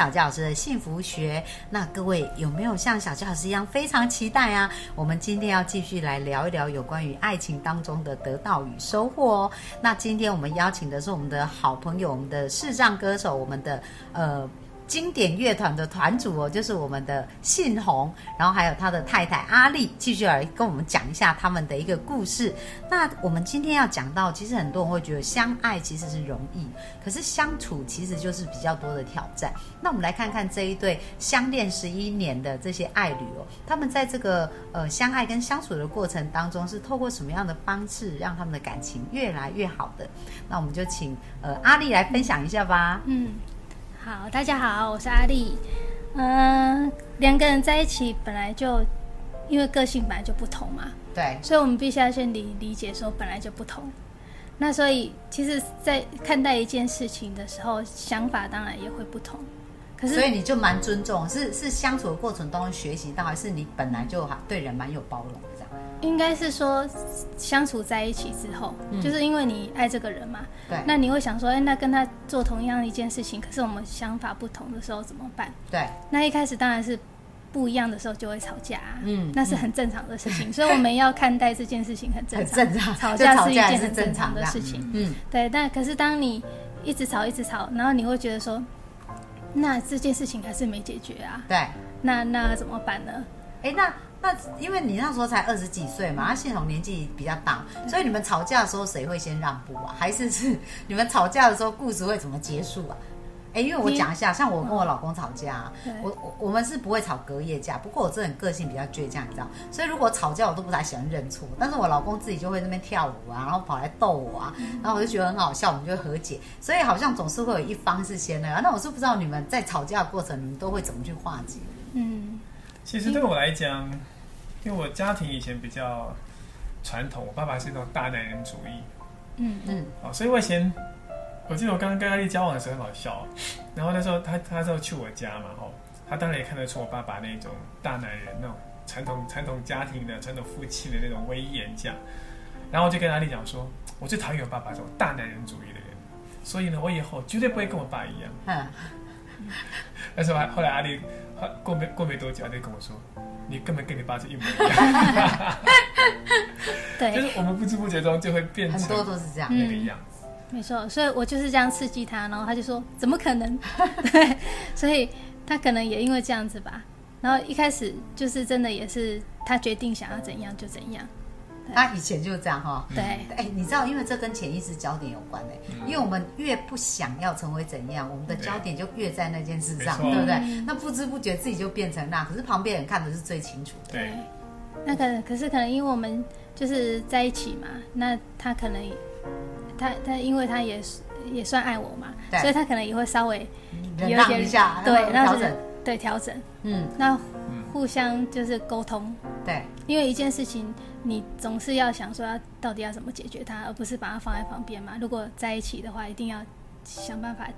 小纪老师的幸福学，那各位有没有像小纪老师一样非常期待啊？我们今天要继续来聊一聊有关于爱情当中的得到与收获哦。那今天我们邀请的是我们的好朋友，我们的视障歌手，我们的呃。经典乐团的团主哦，就是我们的信宏，然后还有他的太太阿丽，继续来跟我们讲一下他们的一个故事。那我们今天要讲到，其实很多人会觉得相爱其实是容易，可是相处其实就是比较多的挑战。那我们来看看这一对相恋十一年的这些爱侣哦，他们在这个呃相爱跟相处的过程当中，是透过什么样的方式让他们的感情越来越好的？那我们就请呃阿丽来分享一下吧。嗯。好，大家好，我是阿丽。嗯，两个人在一起本来就因为个性本来就不同嘛，对，所以我们必须要先理理解说本来就不同。那所以其实，在看待一件事情的时候，想法当然也会不同。可是，所以你就蛮尊重，是是相处的过程当中学习到，还是你本来就对人蛮有包容？应该是说相处在一起之后，就是因为你爱这个人嘛，对，那你会想说，哎，那跟他做同样一件事情，可是我们想法不同的时候怎么办？对，那一开始当然是不一样的时候就会吵架，嗯，那是很正常的事情，所以我们要看待这件事情很正常，吵架是一件很正常的事情，嗯，对。但可是当你一直吵一直吵，然后你会觉得说，那这件事情还是没解决啊，对，那那怎么办呢？哎，那。那因为你那时候才二十几岁嘛，他系统年纪比较大，所以你们吵架的时候谁会先让步啊？还是是你们吵架的时候故事会怎么结束啊？哎，因为我讲一下，像我跟我老公吵架，我我我们是不会吵隔夜架，不过我这人个性比较倔强，你知道，所以如果吵架我都不太喜欢认错，但是我老公自己就会那边跳舞啊，然后跑来逗我啊，然后我就觉得很好笑，我们就会和解，所以好像总是会有一方是先的。那我是不知道你们在吵架的过程，你们都会怎么去化解？嗯。其实对我来讲，因为我家庭以前比较传统，我爸爸是那种大男人主义，嗯嗯，哦，所以我以前我记得我刚刚跟阿丽交往的时候很好笑，然后那时候他他时候去我家嘛，吼，他当然也看得出我爸爸那种大男人那种传统传统家庭的传统夫妻的那种威严这样，然后我就跟阿丽讲说，我最讨厌我爸爸这种大男人主义的人，所以呢，我以后绝对不会跟我爸一样。嗯，但是后来阿丽。过没过没多久，阿丽跟我说：“你根本跟你爸是一模一样。”对，就是我们不知不觉中就会变成很多都是这样那个样子。没错，所以我就是这样刺激他，然后他就说：“怎么可能？” 对，所以他可能也因为这样子吧。然后一开始就是真的也是他决定想要怎样就怎样。他以前就是这样哈，对，哎，你知道，因为这跟潜意识焦点有关嘞，因为我们越不想要成为怎样，我们的焦点就越在那件事上，对不对？那不知不觉自己就变成那，可是旁边人看的是最清楚的。对，那个可是可能因为我们就是在一起嘛，那他可能他他因为他也也算爱我嘛，所以他可能也会稍微忍让一下，对，调整，对，调整，嗯，那互相就是沟通，对，因为一件事情。你总是要想说要到底要怎么解决它，而不是把它放在旁边嘛。如果在一起的话，一定要想办法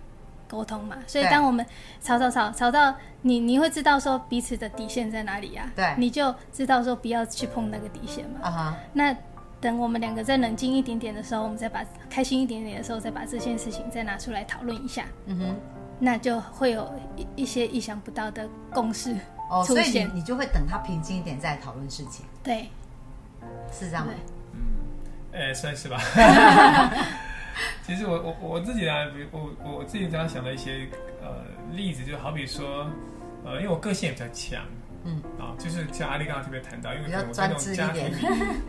沟通嘛。所以当我们吵吵吵吵到你，你会知道说彼此的底线在哪里呀？对，你就知道说不要去碰那个底线嘛。啊哈。那等我们两个再冷静一点点的时候，我们再把开心一点点的时候，再把这件事情再拿出来讨论一下。嗯哼。那就会有一一些意想不到的共识哦，所以你你就会等他平静一点再讨论事情。对。是这样吗？嗯，哎，算是吧。其实我我我自己呢，我我我自己刚刚想到一些呃例子，就好比说，呃，因为我个性也比较强，嗯，啊，就是像阿丽刚刚特别谈到，因为我在那种家庭里，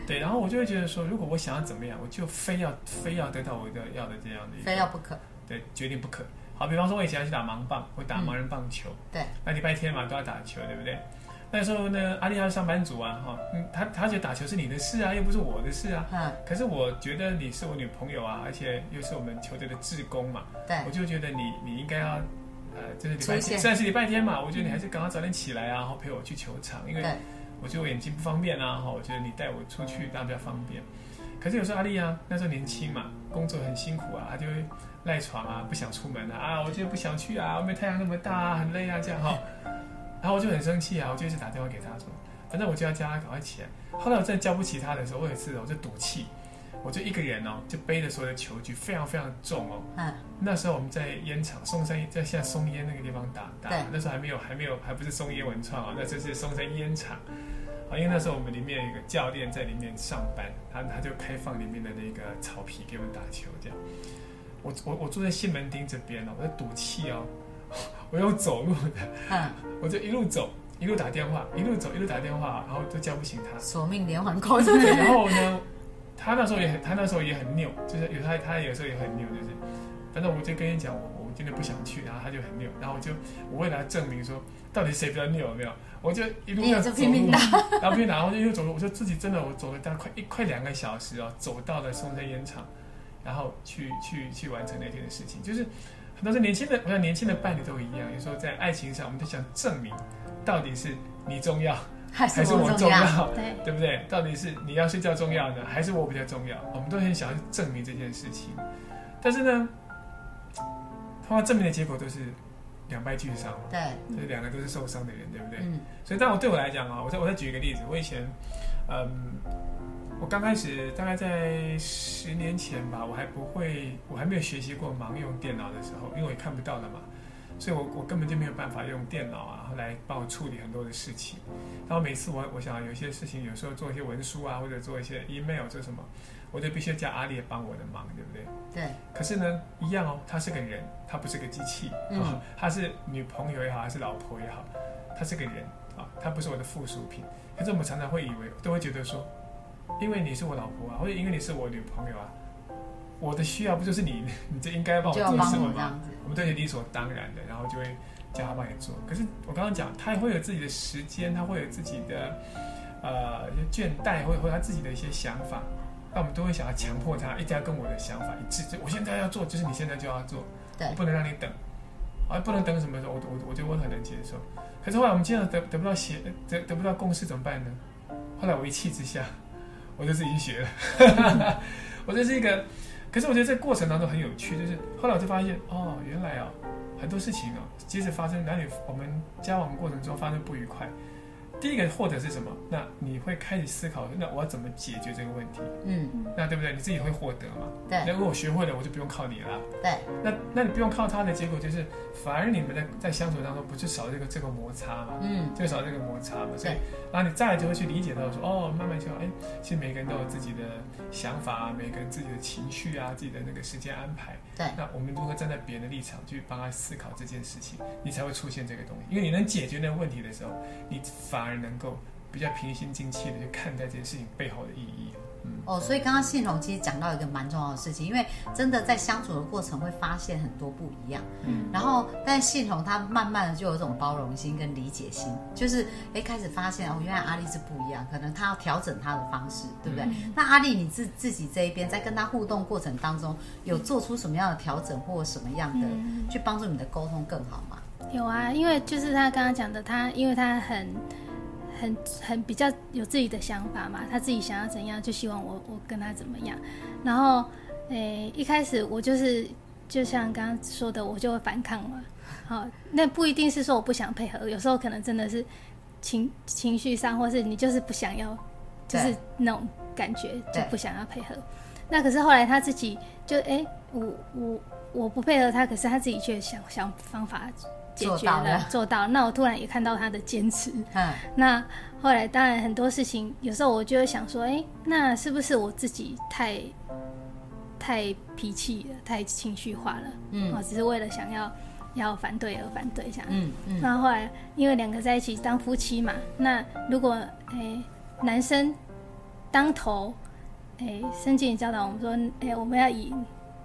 对，然后我就会觉得说，如果我想要怎么样，我就非要非要得到我的要的这样的，非要不可，对，决定不可。好，比方说我以前要去打盲棒，会打盲人棒球，对，那礼拜天嘛都要打球，对不对？那时候呢，阿丽是上班族啊，哈，嗯，他他觉得打球是你的事啊，又不是我的事啊，嗯，可是我觉得你是我女朋友啊，而且又是我们球队的志工嘛，对，我就觉得你你应该要，呃，就是礼拜天，虽然是礼拜天嘛，我觉得你还是赶快早点起来啊，然后陪我去球场，因为我觉得我眼睛不方便啊，哈，我觉得你带我出去当然比较方便。可是有时候阿丽啊，那时候年轻嘛，工作很辛苦啊，他就会赖床啊，不想出门啊，啊，我就不想去啊，外面太阳那么大啊，很累啊，这样哈。然后我就很生气啊，我就一直打电话给他说，反正我就要叫他赶快起来。后来我真的叫不起他的时候，我有一次我就赌气，我就一个人哦，就背着所有的球具，非常非常重哦。嗯。那时候我们在烟厂松山，在现在松烟那个地方打打，那时候还没有还没有还不是松烟文创啊，那这是松山烟厂。啊，因为那时候我们里面有一个教练在里面上班，他他就开放里面的那个草皮给我们打球，这样。我我我住在西门町这边哦，我在赌气哦。我用走路的，嗯，我就一路走，一路打电话，一路走，一路打电话，然后都叫不醒他。索命连环 扣，对然后呢，他那时候也很，他那时候也很拗，就是有他，他有时候也很拗，就是，反正我就跟你讲，我我今天不想去，然后他就很拗，然后我就我为了证明说，到底谁比较拗，有没有？我就一路要走 路，然后拼命打，然后一路走路，我就自己真的，我走了大概快一快两个小时哦，走到了松山烟厂，然后去去去完成那天的事情，就是。很多是年轻的，我想年轻的伴侣都一样。有时候在爱情上，我们都想证明，到底是你重要还是 我重要，对对不对？到底是你要睡觉重要呢，还是我比较重要？我们都很想要证明这件事情。但是呢，通常证明的结果都是两败俱伤。对，这两个都是受伤的人，对不对？嗯。所以，但我对我来讲啊，我再我再举一个例子，我以前，嗯。我刚开始大概在十年前吧，我还不会，我还没有学习过盲用电脑的时候，因为我也看不到的嘛，所以我我根本就没有办法用电脑啊来帮我处理很多的事情。然后每次我我想有些事情，有时候做一些文书啊，或者做一些 email 做什么，我就必须叫阿烈帮我的忙，对不对？对。可是呢，一样哦，他是个人，他不是个机器，嗯，他是女朋友也好，还是老婆也好，他是个人啊，他不是我的附属品。可是我们常常会以为，都会觉得说。因为你是我老婆啊，或者因为你是我女朋友啊，我的需要不就是你，你就应该帮我做什么吗？我们都是理所当然的，然后就会叫他帮你做。可是我刚刚讲，他会有自己的时间，他会有自己的呃倦怠，或者或他自己的一些想法，那我们都会想要强迫他一定要跟我的想法一致。就我现在要做，就是你现在就要做，我不能让你等，啊，不能等什么时候？我我我觉得我很能接受。可是后来我们经常得得不到协得得不到共识怎么办呢？后来我一气之下。我就自己学了，我这是一个，可是我觉得这过程当中很有趣，就是后来我就发现，哦，原来啊，很多事情哦，即使发生男女我们交往过程中发生不愉快。第一个获得是什么？那你会开始思考，那我要怎么解决这个问题？嗯，那对不对？你自己会获得嘛？对。那如果我学会了，我就不用靠你了。对。那那你不用靠他的结果就是，反而你们在在相处当中不是少这个这个摩擦嘛？嗯，就少这个摩擦嘛。所以，然后你再来就会去理解到说，哦，慢慢就哎，其实每个人都有自己的想法啊，每个人自己的情绪啊，自己的那个时间安排。对。那我们如何站在别人的立场去帮他思考这件事情，你才会出现这个东西。因为你能解决那个问题的时候，你反而。能够比较平心静气的去看待这件事情背后的意义。哦，所以刚刚信荣其实讲到一个蛮重要的事情，因为真的在相处的过程会发现很多不一样。嗯，然后但信荣他慢慢的就有一种包容心跟理解心，就是哎开始发现哦，原来阿丽是不一样，可能他要调整他的方式，对不对？那阿丽你自自己这一边在跟他互动过程当中，有做出什么样的调整或什么样的去帮助你的沟通更好吗？有啊，因为就是他刚刚讲的，他因为他很。很很比较有自己的想法嘛，他自己想要怎样，就希望我我跟他怎么样。然后，诶，一开始我就是就像刚刚说的，我就会反抗嘛。好，那不一定是说我不想配合，有时候可能真的是情情绪上，或是你就是不想要，就是那种感觉就不想要配合。那可是后来他自己就哎，我我我不配合他，可是他自己却想想方法。解决了，做到。那我突然也看到他的坚持。嗯，那后来当然很多事情，有时候我就会想说，哎，那是不是我自己太太脾气了，太情绪化了？嗯，只是为了想要要反对而反对这样。嗯嗯。那后来因为两个在一起当夫妻嘛，那如果哎男生当头，哎，圣经教导我们说，哎，我们要以。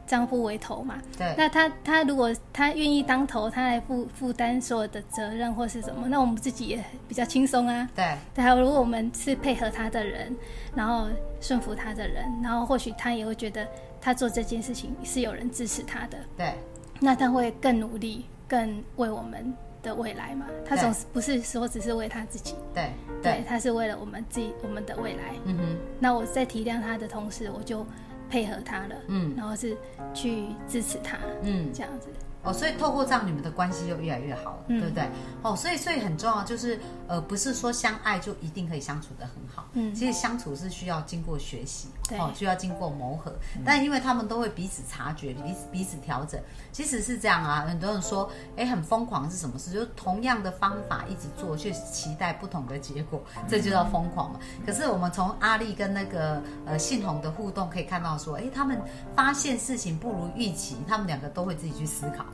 丈夫为头嘛，对，那他他如果他愿意当头，他来负负担所有的责任或是什么，那我们自己也比较轻松啊。对，还有如果我们是配合他的人，然后顺服他的人，然后或许他也会觉得他做这件事情是有人支持他的。对，那他会更努力，更为我们的未来嘛。他总是不是说只是为他自己。对，对，他是为了我们自己我们的未来。嗯哼。那我在体谅他的同时，我就。配合他了，嗯，然后是去支持他，嗯，这样子。哦，所以透过这样，你们的关系就越来越好了，对不对？哦，所以所以很重要，就是呃，不是说相爱就一定可以相处的很好，嗯，其实相处是需要经过学习，哦，需要经过磨合，但因为他们都会彼此察觉，彼此彼此调整，其实是这样啊。很多人说，哎，很疯狂是什么事？就是同样的方法一直做，却期待不同的结果，这就叫疯狂嘛。可是我们从阿丽跟那个呃信宏的互动可以看到，说，哎，他们发现事情不如预期，他们两个都会自己去思考。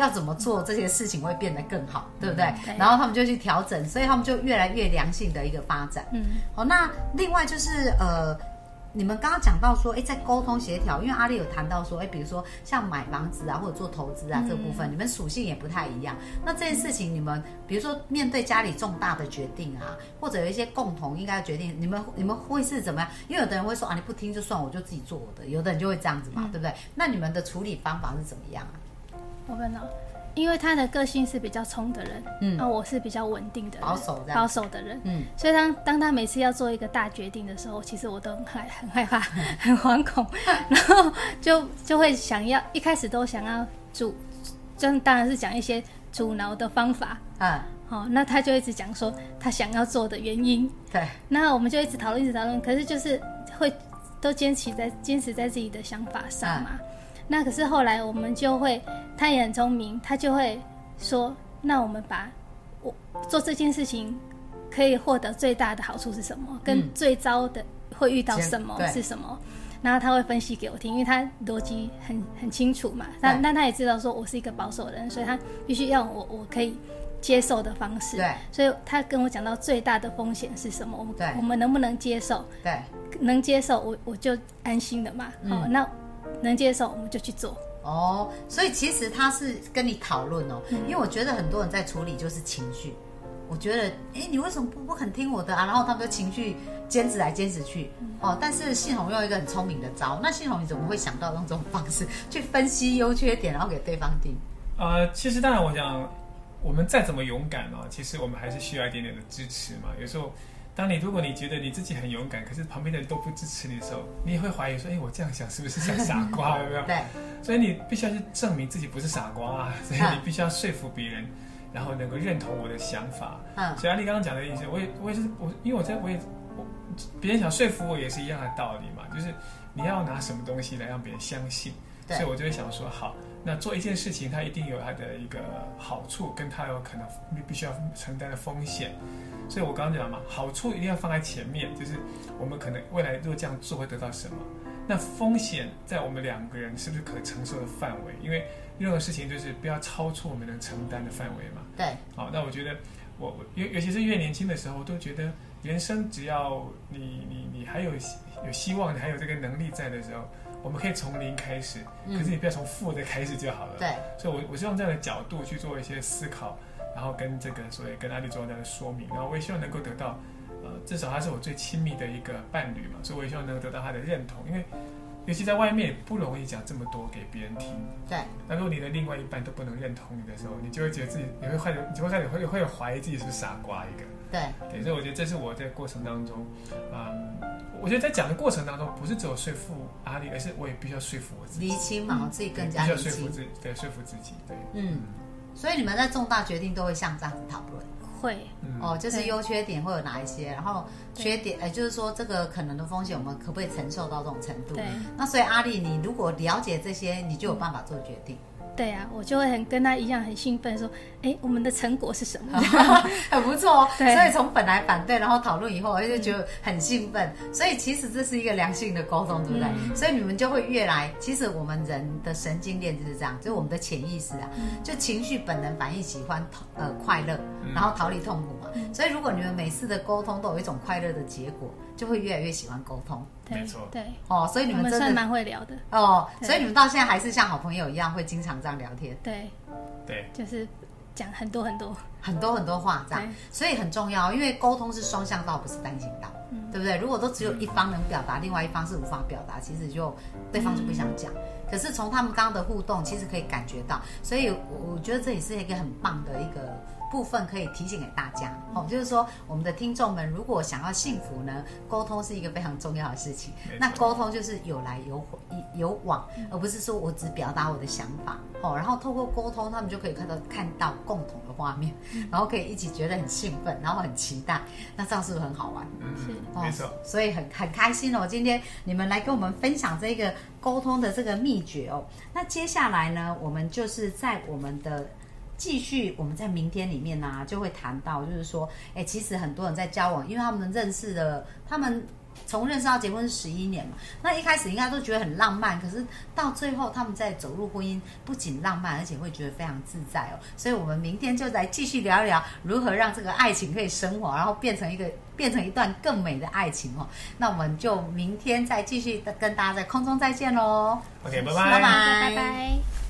要怎么做这些事情会变得更好，对不对？然后他们就去调整，所以他们就越来越良性的一个发展。嗯，好，那另外就是呃，你们刚刚讲到说，哎，在沟通协调，因为阿丽有谈到说，哎，比如说像买房子啊，或者做投资啊这部分，你们属性也不太一样。那这件事情，你们比如说面对家里重大的决定啊，或者有一些共同应该决定，你们你们会是怎么样？因为有的人会说啊，你不听就算，我就自己做我的；有的人就会这样子嘛，对不对？那你们的处理方法是怎么样啊？我们呢，因为他的个性是比较冲的人，嗯，那我是比较稳定的保守保守的人，嗯，所以当当他每次要做一个大决定的时候，其实我都很害很害怕，很惶恐，然后就就会想要一开始都想要阻，就当然是讲一些阻挠的方法，啊，好，那他就一直讲说他想要做的原因，对，那我们就一直讨论一直讨论，可是就是会都坚持在坚持在自己的想法上嘛。那可是后来我们就会，他也很聪明，他就会说，那我们把我做这件事情可以获得最大的好处是什么，跟最糟的会遇到什么是什么，然后他会分析给我听，因为他逻辑很很清楚嘛。那那他也知道说我是一个保守人，所以他必须要我我可以接受的方式。对，所以他跟我讲到最大的风险是什么，我们我们能不能接受？对，能接受我我就安心了嘛。好，那。能接受我们就去做哦，所以其实他是跟你讨论哦，因为我觉得很多人在处理就是情绪，我觉得哎，你为什么不不肯听我的啊？然后他们就情绪坚持来坚持去哦，但是系统用一个很聪明的招，那系统你怎么会想到用这种方式去分析优缺点，然后给对方定？呃，其实当然我想，我们再怎么勇敢啊，其实我们还是需要一点点的支持嘛，有时候。当你如果你觉得你自己很勇敢，可是旁边的人都不支持你的时候，你也会怀疑说：“哎，我这样想是不是像傻瓜？有没有？”对。所以你必须要去证明自己不是傻瓜啊！所以你必须要说服别人，然后能够认同我的想法。嗯。所以阿丽刚刚讲的意思，我也我也是我，因为我在我也我别人想说服我也是一样的道理嘛，就是你要拿什么东西来让别人相信。对。所以我就会想说，好，那做一件事情，它一定有它的一个好处，跟它有可能必必须要承担的风险。所以我刚刚讲嘛，好处一定要放在前面，就是我们可能未来如果这样做会得到什么。那风险在我们两个人是不是可承受的范围？因为任何事情就是不要超出我们能承担的范围嘛。对。好，那我觉得我尤尤其是越年轻的时候，我都觉得人生只要你你你还有有希望，你还有这个能力在的时候，我们可以从零开始。可是你不要从负的开始就好了。对。所以，我我是用这样的角度去做一些思考。然后跟这个所以跟安利做这样的说明，然后我也希望能够得到，呃，至少他是我最亲密的一个伴侣嘛，所以我也希望能够得到他的认同，因为尤其在外面不容易讲这么多给别人听。对。那如果你的另外一半都不能认同你的时候，你就会觉得自己你会开始你就会开始会会怀疑自己是不是傻瓜一个。对。对，所以我觉得这是我在过程当中，嗯，我觉得在讲的过程当中，不是只有说服阿丽，而是我也必须要说服我自己。厘清嘛，我自己更加厘清。说服自己，对，说服自己，对。嗯。所以你们在重大决定都会像这样子讨论，会哦，就是优缺点会有哪一些，然后缺点，呃，就是说这个可能的风险，我们可不可以承受到这种程度？对。那所以阿丽，你如果了解这些，你就有办法做决定。对啊，我就会很跟他一样很兴奋，说：“哎，我们的成果是什么？很不错哦。”所以从本来反对，然后讨论以后，而且觉得很兴奋。所以其实这是一个良性的沟通，对不对？所以你们就会越来。其实我们人的神经链就是这样，就是我们的潜意识啊，就情绪本能反应喜欢呃快乐，然后逃离痛苦嘛。所以如果你们每次的沟通都有一种快乐的结果。就会越来越喜欢沟通，没错，对。哦，所以你们真的蛮会聊的。哦，所以你们到现在还是像好朋友一样，会经常这样聊天，对，对，就是讲很多很多。很多很多话这样，所以很重要，因为沟通是双向道，不是单行道，对不对？如果都只有一方能表达，另外一方是无法表达，其实就对方就不想讲。可是从他们刚刚的互动，其实可以感觉到，所以我我觉得这也是一个很棒的一个。部分可以提醒给大家哦，就是说我们的听众们如果想要幸福呢，沟通是一个非常重要的事情。那沟通就是有来有回有往，而不是说我只表达我的想法哦，然后透过沟通，他们就可以看到看到共同的画面，然后可以一起觉得很兴奋，然后很期待，那这样是不是很好玩？是，没错。所以很很开心哦，今天你们来跟我们分享这个沟通的这个秘诀哦。那接下来呢，我们就是在我们的。继续，我们在明天里面呢，就会谈到，就是说，哎，其实很多人在交往，因为他们认识的，他们从认识到结婚是十一年嘛，那一开始应该都觉得很浪漫，可是到最后他们在走入婚姻，不仅浪漫，而且会觉得非常自在哦。所以，我们明天就来继续聊一聊如何让这个爱情可以升华，然后变成一个变成一段更美的爱情哦。那我们就明天再继续跟大家在空中再见喽。OK，拜拜，拜拜，拜拜。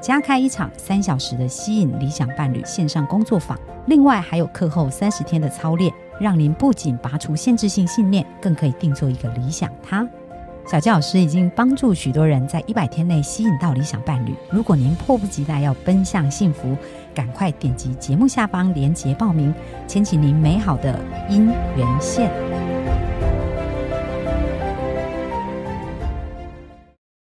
加开一场三小时的吸引理想伴侣线上工作坊，另外还有课后三十天的操练，让您不仅拔除限制性信念，更可以定做一个理想他。小佳老师已经帮助许多人在一百天内吸引到理想伴侣。如果您迫不及待要奔向幸福，赶快点击节目下方链接报名，牵起您美好的姻缘线。